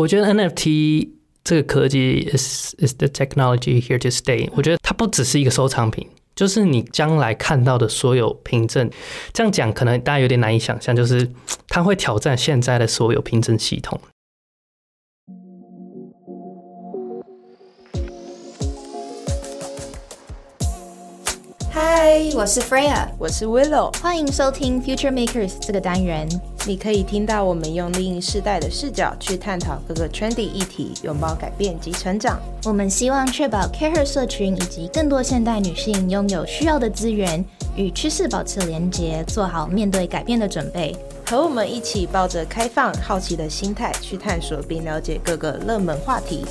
我觉得 NFT 这个科技 is is the technology here to stay。我觉得它不只是一个收藏品，就是你将来看到的所有凭证。这样讲可能大家有点难以想象，就是它会挑战现在的所有凭证系统。嗨，我是 Freya，我是 Willow，欢迎收听 Future Makers 这个单元。你可以听到我们用另一世代的视角去探讨各个 trendy 议题，拥抱改变及成长。我们希望确保 Care 社群以及更多现代女性拥有需要的资源，与趋势保持连结，做好面对改变的准备。和我们一起抱着开放、好奇的心态去探索并了解各个热门话题。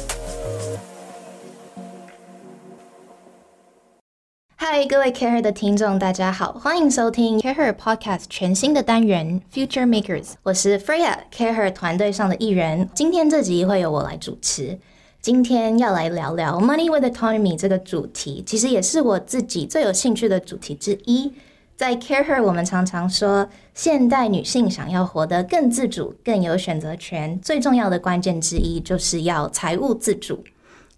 嗨，各位 Care 的听众，大家好，欢迎收听 Care Podcast 全新的单元 Future Makers。我是 Freya，Care 团队上的艺人。今天这集会由我来主持。今天要来聊聊 Money with Autonomy 这个主题，其实也是我自己最有兴趣的主题之一。在 Care，Her，我们常常说，现代女性想要活得更自主、更有选择权，最重要的关键之一就是要财务自主。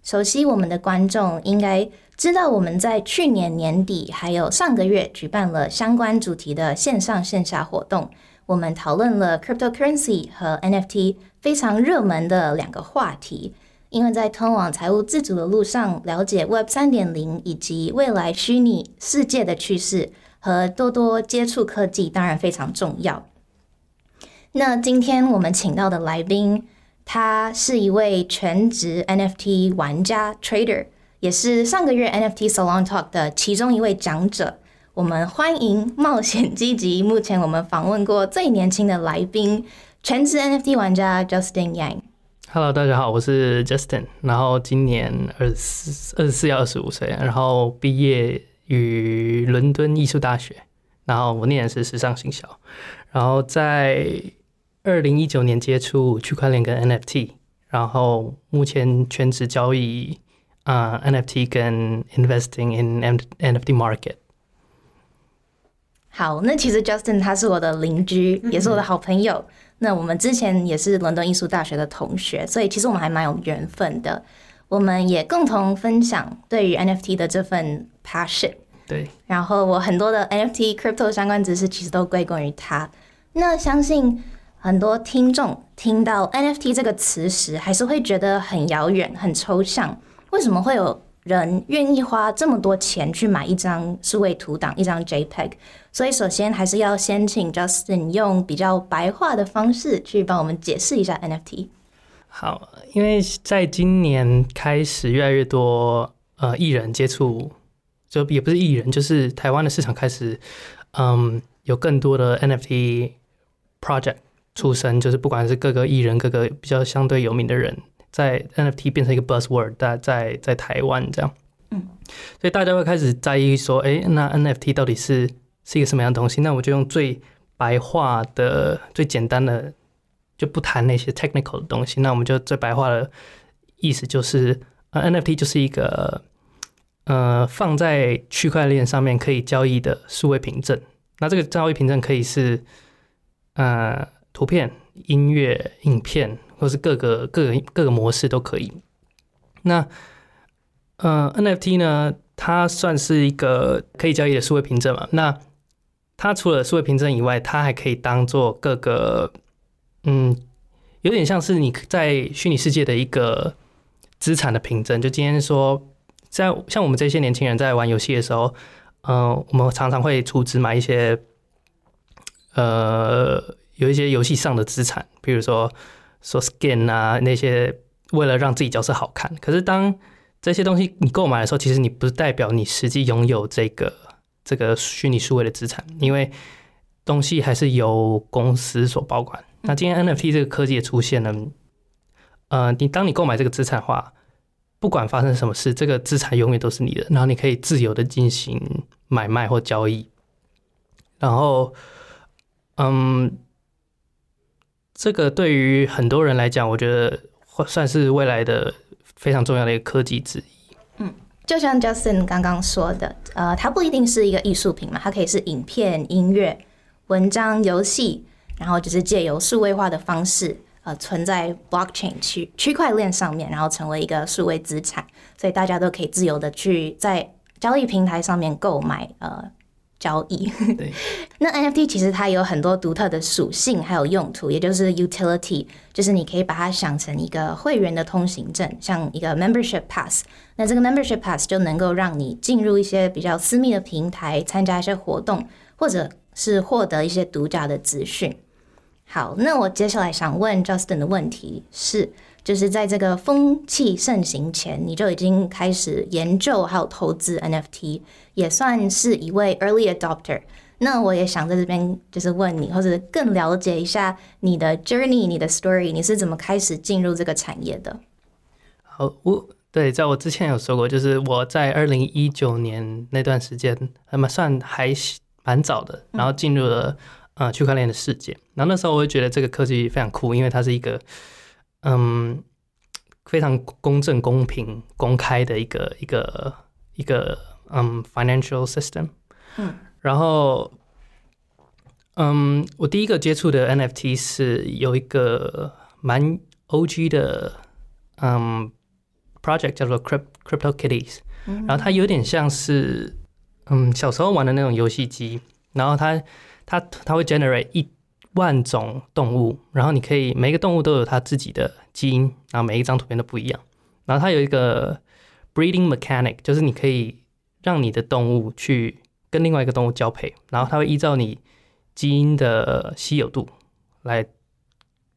熟悉我们的观众应该。知道我们在去年年底还有上个月举办了相关主题的线上线下活动，我们讨论了 cryptocurrency 和 NFT 非常热门的两个话题。因为在通往财务自主的路上，了解 Web 三点零以及未来虚拟世界的趋势和多多接触科技，当然非常重要。那今天我们请到的来宾，他是一位全职 NFT 玩家 trader。也是上个月 NFT Salon Talk 的其中一位讲者。我们欢迎冒险积极，目前我们访问过最年轻的来宾，全职 NFT 玩家 Justin Yang。Hello，大家好，我是 Justin。然后今年二十四、二十四要二十五岁，然后毕业于伦敦艺术大学，然后我念的是时尚行销。然后在二零一九年接触区块链跟 NFT，然后目前全职交易。啊，NFT 跟 investing in NFT market。好，那其实 Justin 他是我的邻居，也是我的好朋友。那我们之前也是伦敦艺术大学的同学，所以其实我们还蛮有缘分的。我们也共同分享对于 NFT 的这份 passion。对。然后我很多的 NFT crypto 相关知识其实都归功于他。那相信很多听众听到 NFT 这个词时，还是会觉得很遥远、很抽象。为什么会有人愿意花这么多钱去买一张数位图档、一张 JPEG？所以首先还是要先请 Justin 用比较白话的方式去帮我们解释一下 NFT。好，因为在今年开始，越来越多呃艺人接触，就也不是艺人，就是台湾的市场开始，嗯，有更多的 NFT project 出生，就是不管是各个艺人，各个比较相对有名的人。在 NFT 变成一个 buzzword，在在在台湾这样，嗯，所以大家会开始在意说，哎，那 NFT 到底是是一个什么样的东西？那我就用最白话的、最简单的，就不谈那些 technical 的东西。那我们就最白话的意思就是，呃，NFT 就是一个呃放在区块链上面可以交易的数位凭证。那这个交易凭证可以是呃图片、音乐、影片。或是各个各个各个模式都可以。那呃，NFT 呢，它算是一个可以交易的数位凭证嘛？那它除了数位凭证以外，它还可以当做各个嗯，有点像是你在虚拟世界的一个资产的凭证。就今天说，在像我们这些年轻人在玩游戏的时候，嗯，我们常常会出资买一些呃，有一些游戏上的资产，比如说。说 skin 啊，那些为了让自己角色好看。可是当这些东西你购买的时候，其实你不代表你实际拥有这个这个虚拟数位的资产，因为东西还是由公司所保管。那今天 NFT 这个科技也出现了，呃，你当你购买这个资产的话，不管发生什么事，这个资产永远都是你的，然后你可以自由的进行买卖或交易。然后，嗯。这个对于很多人来讲，我觉得算是未来的非常重要的一个科技之一。嗯，就像 Justin 刚刚说的，呃，它不一定是一个艺术品嘛，它可以是影片、音乐、文章、游戏，然后就是借由数位化的方式，呃存在 blockchain 区区块链上面，然后成为一个数位资产，所以大家都可以自由的去在交易平台上面购买呃交易。对，那 NFT 其实它有很多独特的属性，还有用途，也就是 utility，就是你可以把它想成一个会员的通行证，像一个 membership pass。那这个 membership pass 就能够让你进入一些比较私密的平台，参加一些活动，或者是获得一些独家的资讯。好，那我接下来想问 Justin 的问题是，就是在这个风气盛行前，你就已经开始研究还有投资 NFT，也算是一位 early adopter。那我也想在这边就是问你，或者更了解一下你的 journey、你的 story，你是怎么开始进入这个产业的？好，我对，在我之前有说过，就是我在二零一九年那段时间，那么算还蛮早的，然后进入了。啊，区块链的世界。然后那时候我会觉得这个科技非常酷，因为它是一个嗯非常公正、公平、公开的一个一个一个嗯 financial system。嗯。然后嗯，我第一个接触的 NFT 是有一个蛮 OG 的嗯 project 叫做 Crypt Crypto Kitties。然后它有点像是嗯小时候玩的那种游戏机，然后它。它它会 generate 一万种动物，然后你可以每个动物都有它自己的基因，然后每一张图片都不一样。然后它有一个 breeding mechanic，就是你可以让你的动物去跟另外一个动物交配，然后它会依照你基因的稀有度来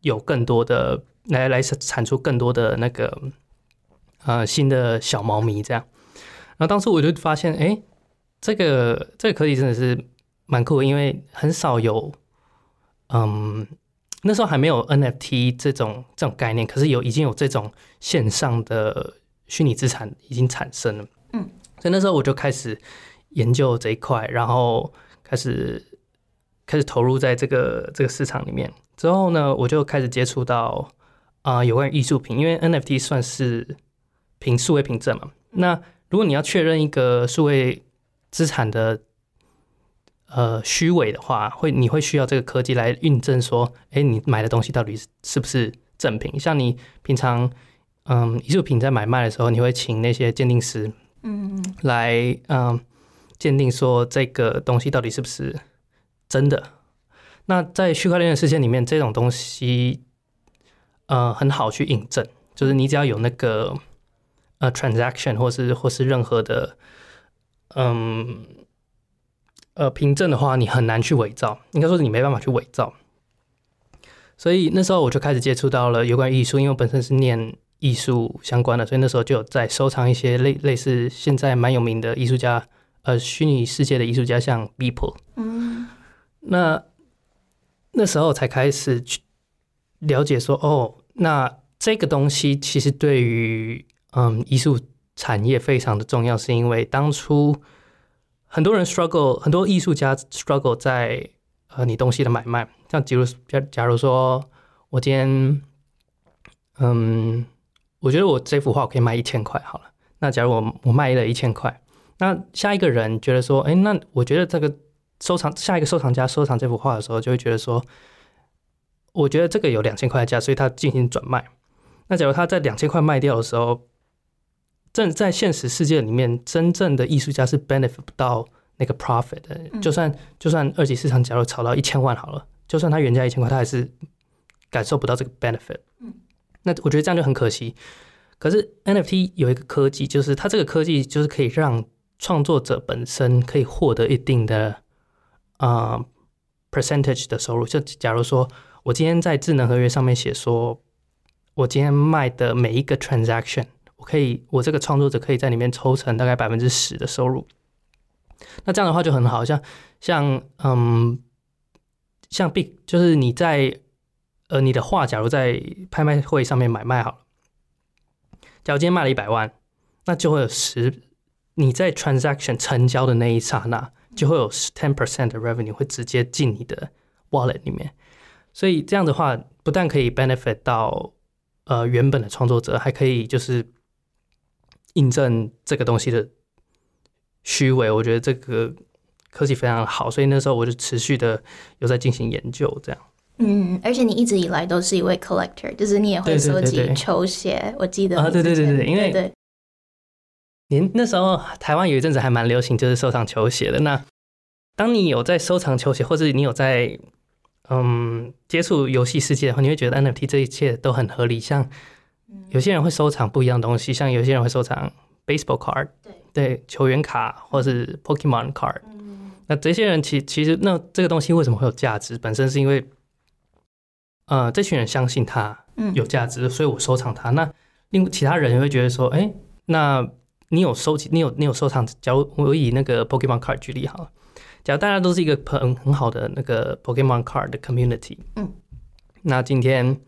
有更多的来来产出更多的那个呃新的小猫咪这样。然后当时我就发现，哎，这个这个科技真的是。蛮酷，因为很少有，嗯，那时候还没有 NFT 这种这种概念，可是有已经有这种线上的虚拟资产已经产生了，嗯，所以那时候我就开始研究这一块，然后开始开始投入在这个这个市场里面。之后呢，我就开始接触到啊有关于艺术品，因为 NFT 算是凭数位凭证嘛。那如果你要确认一个数位资产的呃，虚伪的话，会你会需要这个科技来印证说，哎，你买的东西到底是是不是正品？像你平常，嗯，艺术品在买卖的时候，你会请那些鉴定师，嗯，来，嗯，鉴定说这个东西到底是不是真的。那在区块链的世界里面，这种东西，呃，很好去印证，就是你只要有那个呃 transaction 或是或是任何的，嗯。呃，凭证的话，你很难去伪造，应该说是你没办法去伪造。所以那时候我就开始接触到了有关艺术，因为我本身是念艺术相关的，所以那时候就有在收藏一些类类似现在蛮有名的艺术家，呃，虚拟世界的艺术家，像 Beeple。嗯。那那时候才开始去了解说，哦，那这个东西其实对于嗯艺术产业非常的重要，是因为当初。很多人 struggle，很多艺术家 struggle 在呃你东西的买卖，像比如假假如说我今天，嗯，我觉得我这幅画我可以卖一千块好了，那假如我我卖了一千块，那下一个人觉得说，哎，那我觉得这个收藏下一个收藏家收藏这幅画的时候，就会觉得说，我觉得这个有两千块的价，所以他进行转卖。那假如他在两千块卖掉的时候。正在现实世界里面，真正的艺术家是 benefit 不到那个 profit 的。就算就算二级市场假如炒到一千万好了，就算他原价一千块，他还是感受不到这个 benefit。嗯，那我觉得这样就很可惜。可是 NFT 有一个科技，就是它这个科技就是可以让创作者本身可以获得一定的啊 percentage 的收入。就假如说我今天在智能合约上面写说，我今天卖的每一个 transaction。可以，我这个创作者可以在里面抽成大概百分之十的收入。那这样的话就很好，像像嗯，像 Big，就是你在呃你的画，假如在拍卖会上面买卖好了，假如今天卖了一百万，那就会有十，你在 transaction 成交的那一刹那，就会有 ten percent 的 revenue 会直接进你的 wallet 里面。所以这样的话，不但可以 benefit 到呃原本的创作者，还可以就是。印证这个东西的虚伪，我觉得这个科技非常好，所以那时候我就持续的有在进行研究。这样，嗯，而且你一直以来都是一位 collector，就是你也会收集对对球鞋。我记得啊对对对对因为对对年那时候台湾有一阵子还蛮流行，就是收藏球鞋的。那当你有在收藏球鞋，或者你有在嗯接触游戏世界的话，你会觉得 NFT 这一切都很合理。像有些人会收藏不一样的东西，像有些人会收藏 baseball card，对对，球员卡或是 Pokemon card。嗯那这些人其其实那这个东西为什么会有价值？本身是因为呃这群人相信它嗯有价值，所以我收藏它。那另其他人也会觉得说，哎、那你有收集，你有你有收藏。假如我以那个 Pokemon card 举例好了，假如大家都是一个很很好的那个 Pokemon card 的 community，嗯，那今天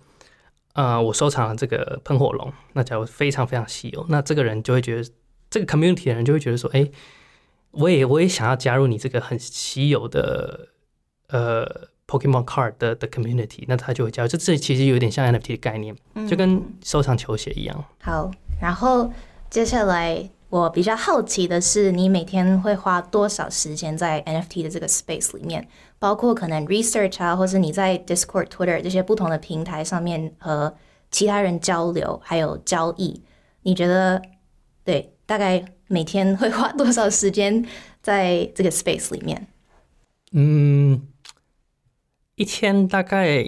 呃我收藏了这个喷火龙，那假如非常非常稀有，那这个人就会觉得这个 community 的人就会觉得说，哎、我也我也想要加入你这个很稀有的呃 Pokemon card 的的 community，那他就会加入。这这其实有点像 NFT 的概念，就跟收藏球鞋一样。好，然后接下来我比较好奇的是，你每天会花多少时间在 NFT 的这个 space 里面？包括可能 research 啊，或是你在 Discord、Twitter 这些不同的平台上面和其他人交流，还有交易。你觉得对？大概每天会花多少时间在这个 space 里面？嗯，一天大概，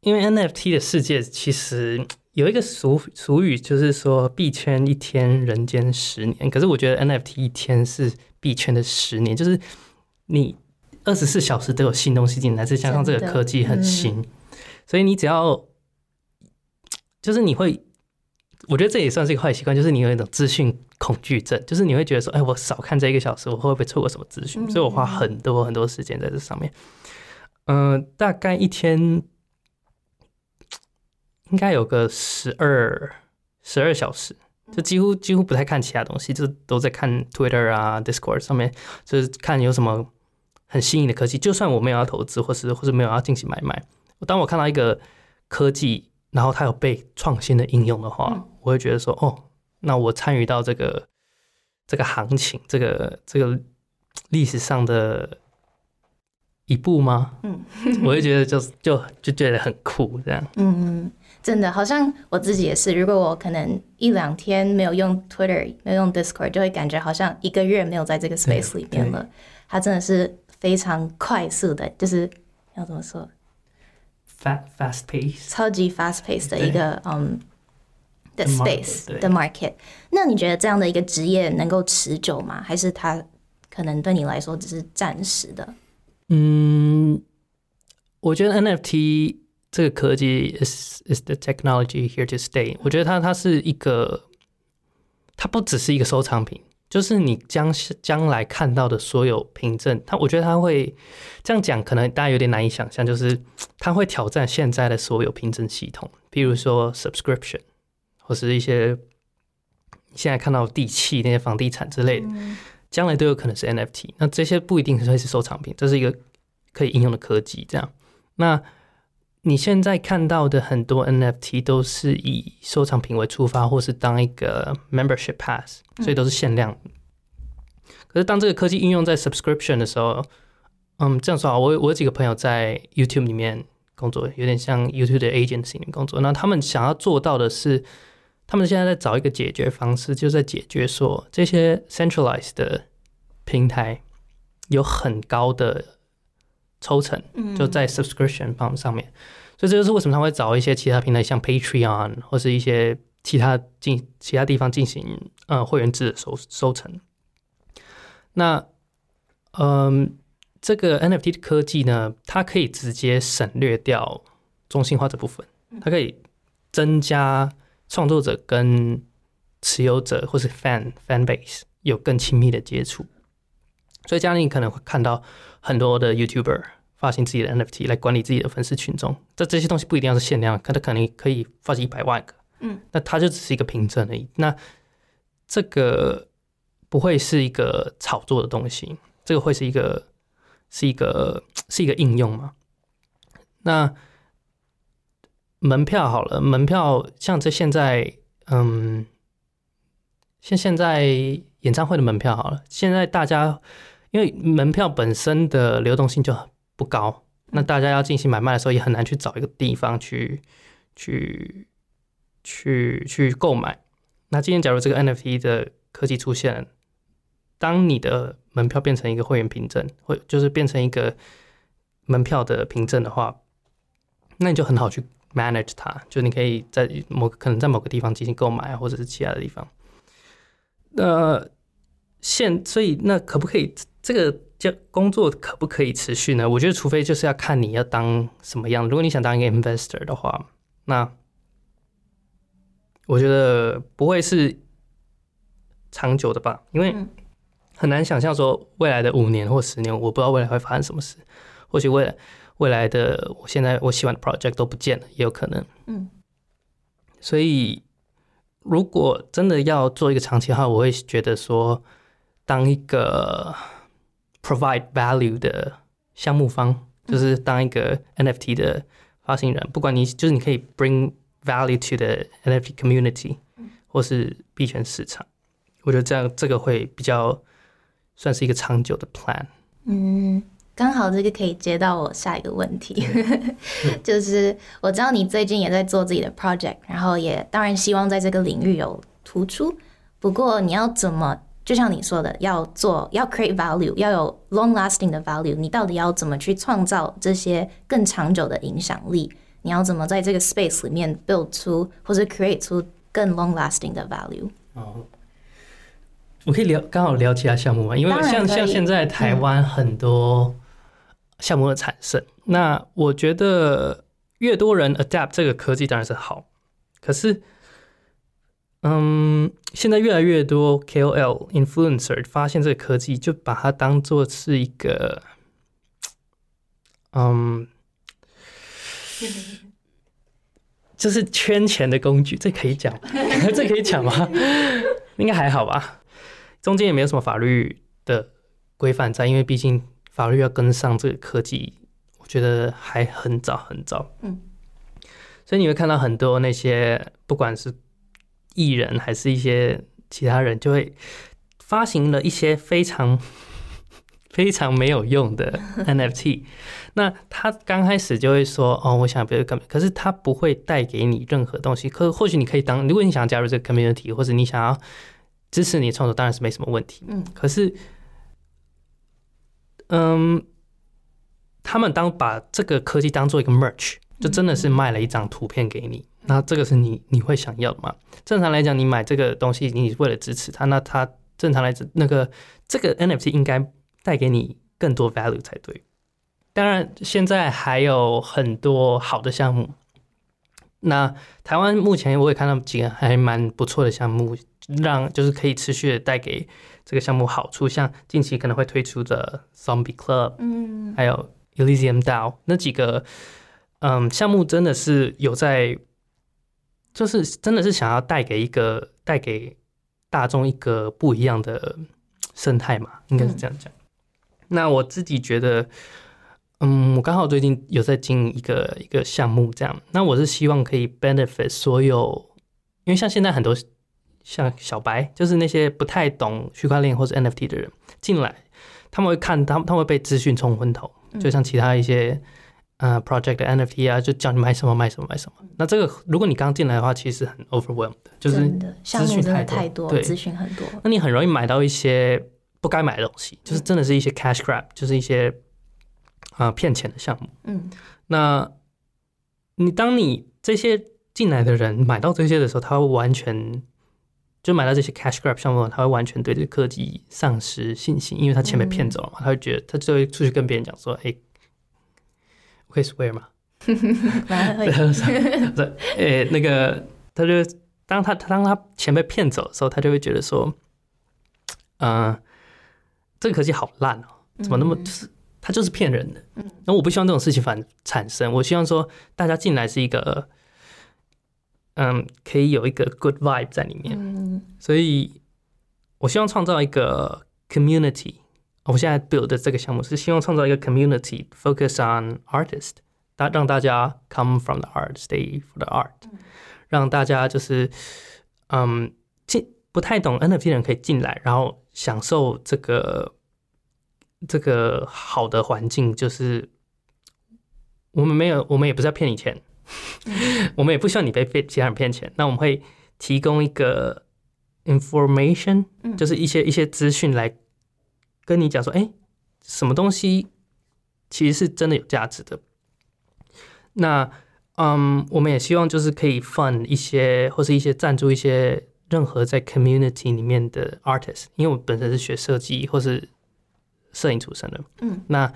因为 NFT 的世界其实有一个俗俗语，就是说币圈一天，人间十年。可是我觉得 NFT 一天是币圈的十年，就是你二十四小时都有新东西进来，再加上这个科技很新，所以你只要就是你会。我觉得这也算是一个坏习惯，就是你有一种资讯恐惧症，就是你会觉得说，哎，我少看这一个小时，我会不会错过什么资讯？所以我花很多很多时间在这上面。嗯、大概一天应该有个十二十二小时，就几乎几乎不太看其他东西，就都在看 Twitter 啊、Discord 上面，就是看有什么很新颖的科技。就算我没有要投资，或是或是没有要进行买卖，当我看到一个科技，然后它有被创新的应用的话，我会觉得说，哦，那我参与到这个这个行情，这个这个历史上的一步吗？嗯，我会觉得就就就觉得很酷，这样。嗯，真的，好像我自己也是。如果我可能一两天没有用 Twitter，没有用 Discord，就会感觉好像一个月没有在这个 space 里面了。它真的是非常快速的，就是要怎么说，fast fast pace，超级 fast pace 的一个嗯的 The space 对的 market。那你觉得这样的一个职业能够持久吗？还是它可能对你来说只是暂时的？嗯，我觉得 NFT 这个科技 is is the technology here to stay。我觉得它它是一个，它不只是一个收藏品，就是你将将来看到的所有凭证，他我觉得他会这样讲，可能大家有点难以想象，就是他会挑战现在的所有凭证系统，比如说 subscription，或是一些现在看到地契那些房地产之类的。将来都有可能是 NFT。那这些不一定会是收藏品，这是一个可以应用的科技。这样，那你现在看到的很多 NFT 都是以收藏品为出发，或是当一个 membership pass，所以都是限量。可是当这个科技应用在 subscription 的时候，嗯，这样说啊，我我有几个朋友在 YouTube 里面工作，有点像 YouTube 的 agency 里面工作。那他们想要做到的是，他们现在在找一个解决方式，就在解决说这些 centralized 的平台有很高的抽成，就在 subscription 方上面，所以这就是为什么他会找一些其他平台，像 Patreon 或是一些其他进其他地方进行呃会员制的收收成。那嗯，这个 NFT 的科技呢，它可以直接省略掉中心化这部分，它可以增加创作者跟持有者或是 fan fan base 有更亲密的接触。所以这样你可能会看到很多的 YouTuber 发行自己的 NFT 来管理自己的粉丝群众。这这些东西不一定要是限量，可它可能可以发行一百万个。嗯，那它就只是一个凭证而已。那这个不会是一个炒作的东西，这个会是一个是一个是一个应用嘛？那门票好了，门票像这现在，嗯，像现在演唱会的门票好了，现在大家因为门票本身的流动性就不高，那大家要进行买卖的时候，也很难去找一个地方去去去去购买。那今天假如这个 NFT 的科技出现，当你的门票变成一个会员凭证，或就是变成一个门票的凭证的话，那你就很好去 manage 它，就你可以在某可能在某个地方进行购买，或者是其他的地方。那现所以那可不可以这个叫工作可不可以持续呢？我觉得除非就是要看你要当什么样。如果你想当一个 investor 的话，那我觉得不会是长久的吧，因为很难想象说未来的五年或十年，我不知道未来会发生什么事。或许未来未来的我现在我喜欢的 project 都不见了，也有可能。嗯，所以如果真的要做一个长期的话，我会觉得说，当一个 provide value 的项目方，就是当一个 NFT 的发行人，不管你就是你可以 bring value to the NFT community，或是币圈市场，我觉得这样这个会比较算是一个长久的 plan。嗯，刚好这个可以接到我下一个问题，就是我知道你最近也在做自己的 project，然后也当然希望在这个领域有突出。不过你要怎么，就像你说的，要做要 create value，要有 long lasting 的 value，你到底要怎么去创造这些更长久的影响力？你要怎么在这个 space 里面 build 出或者 create 出更 long lasting 的 value？哦，我可以聊刚好聊其他项目吗？因为像像现在台湾很多项目的产生，那我觉得越多人 adapt 这个科技当然是好，可是，嗯，现在越来越多 KOL influencer 发现这个科技，就把它当做是一个，嗯。就是圈钱的工具，这可以讲？这可以讲吗？应该还好吧。中间也没有什么法律的规范在，因为毕竟法律要跟上这个科技，我觉得还很早很早。嗯，所以你会看到很多那些不管是艺人 还是一些其他人，就会发行了一些非常 非常没有用的 NFT。那他刚开始就会说：“哦，我想别的 community，可是他不会带给你任何东西。可或许你可以当，如果你想加入这个 community，或者你想要支持你的创作，当然是没什么问题。嗯，可是，嗯，他们当把这个科技当做一个 merch，就真的是卖了一张图片给你。那这个是你你会想要的吗？正常来讲，你买这个东西，你为了支持他，那他正常来讲，那个这个 NFT 应该带给你更多 value 才对。”当然，现在还有很多好的项目。那台湾目前我也看到几个还蛮不错的项目，让就是可以持续的带给这个项目好处，像近期可能会推出的 Zombie Club，嗯，还有 Elysium DAO 那几个，嗯，项目真的是有在，就是真的是想要带给一个带给大众一个不一样的生态嘛，应该是这样讲。那我自己觉得。嗯，我刚好最近有在经营一个一个项目，这样。那我是希望可以 benefit 所有，因为像现在很多像小白，就是那些不太懂区块链或者 NFT 的人进来，他们会看，他们他们会被资讯冲昏头，就像其他一些呃 project 的 NFT 啊，就叫你买什么买什么买什么。那这个如果你刚进来的话，其实很 overwhelmed，就是真的项目真的太多，对，资讯很多，那你很容易买到一些不该买的东西，就是真的是一些 cash grab，就是一些。啊，骗钱的项目。嗯，那你当你这些进来的人买到这些的时候，他会完全就买到这些 cash grab 项目，他会完全对这个科技丧失信心，因为他钱被骗走了嘛。他会觉得，他就会出去跟别人讲说：“哎，我可以 swear 吗？”对，哎，那个，他就当他当他钱被骗走的时候，他就会觉得说：“嗯，这个科技好烂哦，怎么那么就是。”他就是骗人的，嗯，那我不希望这种事情反产生。我希望说大家进来是一个，嗯，可以有一个 good vibe 在里面，嗯，所以我希望创造一个 community。我现在 build 的这个项目是希望创造一个 community，focus on artist，大让大家 come from the art，stay for the art，让大家就是嗯进不太懂 NFT 的人可以进来，然后享受这个。这个好的环境就是我们没有，我们也不是要骗你钱，我们也不希望你被被其他人骗钱。那我们会提供一个 information，嗯就是一些一些资讯来跟你讲说，哎、什么东西其实是真的有价值的。那嗯，我们也希望就是可以 fund 一些或是一些赞助一些任何在 community 里面的 artist，因为我本身是学设计或是摄影出身的，嗯，那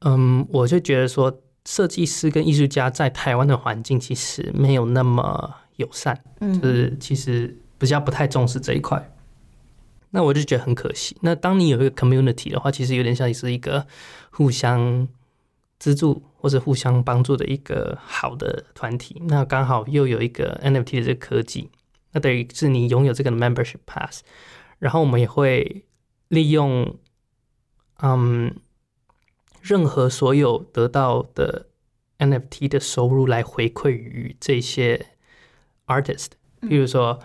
嗯，我就觉得说，设计师跟艺术家在台湾的环境其实没有那么友善，嗯就是其实比较不太重视这一块。那我就觉得很可惜。那当你有一个 community 的话，其实有点像是一个互相资助或者互相帮助的一个好的团体。那刚好又有一个 NFT 的这个科技，那等于是你拥有这个 membership pass，然后我们也会利用，嗯，任何所有得到的 NFT 的收入来回馈于这些 artist。比如说，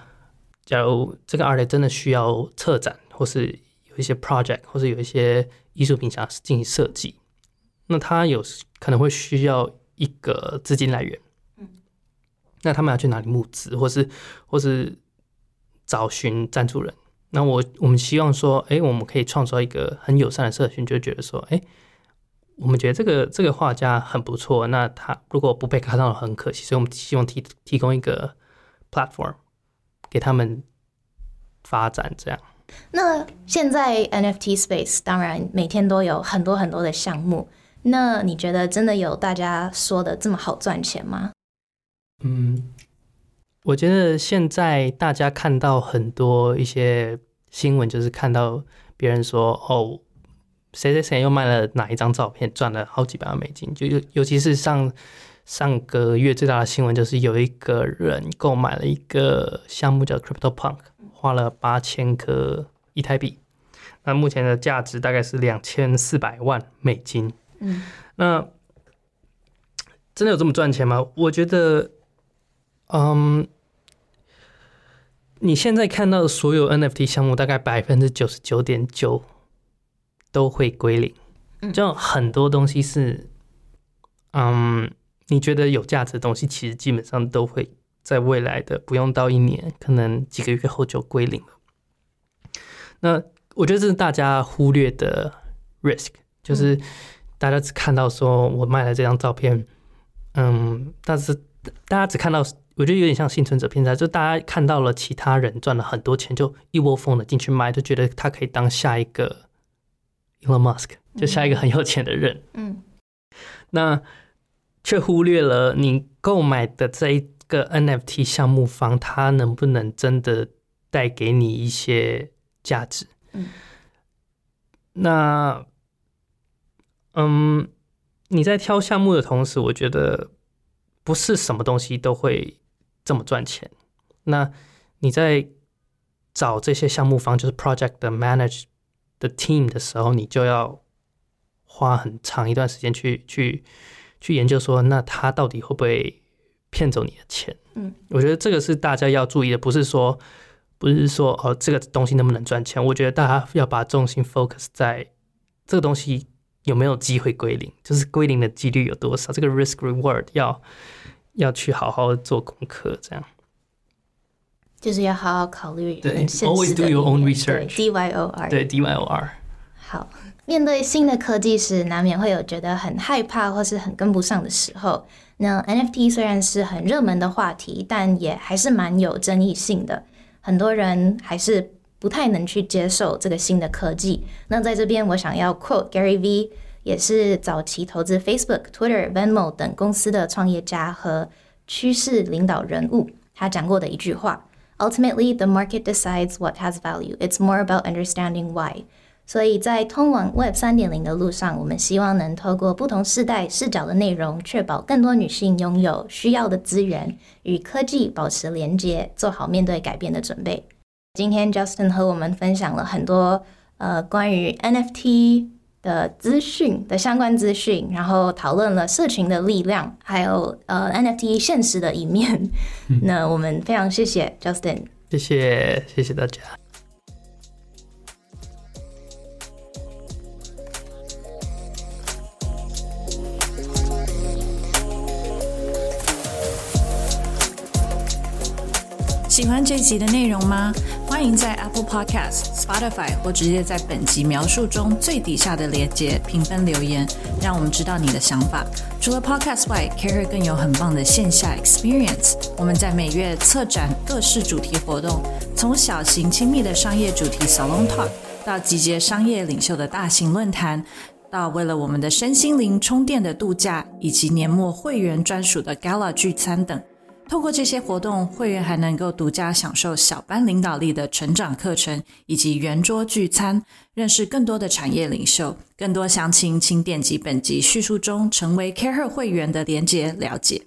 假如这个 artist 真的需要策展，或是有一些 project，或是有一些艺术品想要进行设计，那他有可能会需要一个资金来源。那他们要去哪里募资，或是或是找寻赞助人？那我我们希望说，哎、我们可以创造一个很友善的社群，就觉得说，哎、我们觉得这个这个画家很不错，那他如果不被看到很可惜，所以我们希望提提供一个 platform 给他们发展，这样。那现在 NFT space 当然每天都有很多很多的项目，那你觉得真的有大家说的这么好赚钱吗？嗯，我觉得现在大家看到很多一些新闻，就是看到别人说哦，谁谁谁又卖了哪一张照片，赚了好几百万美金。就尤尤其是上上个月最大的新闻，就是有一个人购买了一个项目叫 Crypto Punk，花了八千颗以太币，那目前的价值大概是两千四百万美金。嗯，那真的有这么赚钱吗？我觉得，嗯，你现在看到的所有 NFT 项目，大概百分之九十九点九都会归零。嗯就很多东西是，嗯，你觉得有价值的东西，其实基本上都会在未来的不用到一年，可能几个月后就归零了。那我觉得这是大家忽略的 risk，就是大家只看到说我卖了这张照片，嗯，但是大家只看到，我觉得有点像幸存者偏差，就大家看到了其他人赚了很多钱，就一窝蜂的进去买，就觉得他可以当下一个 Elon Musk，就下一个很有钱的人。嗯那却忽略了你购买的这一个 NFT 项目方，它能不能真的带给你一些价值？嗯，那，嗯，你在挑项目的同时，我觉得不是什么东西都会这么赚钱。那你在找这些项目方，就是 project 的 manage 的 team 的时候，你就要花很长一段时间去去去研究说，那他到底会不会骗走你的钱？嗯，我觉得这个是大家要注意的，不是说不是说哦这个东西能不能赚钱，我觉得大家要把重心 focus 在这个东西有没有机会归零，就是归零的几率有多少，这个 risk reward 要要去好好做功课，这样。就是要好好考虑对现 always do your own research，D Y O R，对 D Y O R，好，面对新的科技时，难免会有觉得很害怕或是很跟不上的时候。那 NFT 虽然是很热门的话题，但也还是蛮有争议性的，很多人还是不太能去接受这个新的科技。那在这边，我想要 quote Gary V，也是早期投资 Facebook、Twitter、Venmo 等公司的创业家和趋势领导人物，他讲过的一句话：Ultimately, the market decides what has value. It's more about understanding why. 所以在通往 Web 三点零的路上，我们希望能透过不同世代视角的内容，确保更多女性拥有需要的资源，与科技保持连接，做好面对改变的准备。今天 Justin 和我们分享了很多呃关于 NFT 的资讯的相关资讯，然后讨论了社群的力量，还有呃 NFT 现实的一面。那我们非常谢谢 Justin。谢谢谢谢大家。喜欢这集的内容吗？欢迎在 Apple Podcast、Spotify 或直接在本集描述中最底下的链接评分留言，让我们知道你的想法。除了 Podcast 外，Care 更有很棒的线下 experience。我们在每月策展各式主题活动，从小型亲密的商业主题 Salon Talk，到集结商业领袖的大型论坛。到为了我们的身心灵充电的度假，以及年末会员专属的 Gala 聚餐等。透过这些活动，会员还能够独家享受小班领导力的成长课程，以及圆桌聚餐，认识更多的产业领袖。更多详情，请点击本集叙述中成为 CareHer 会员的连接了解。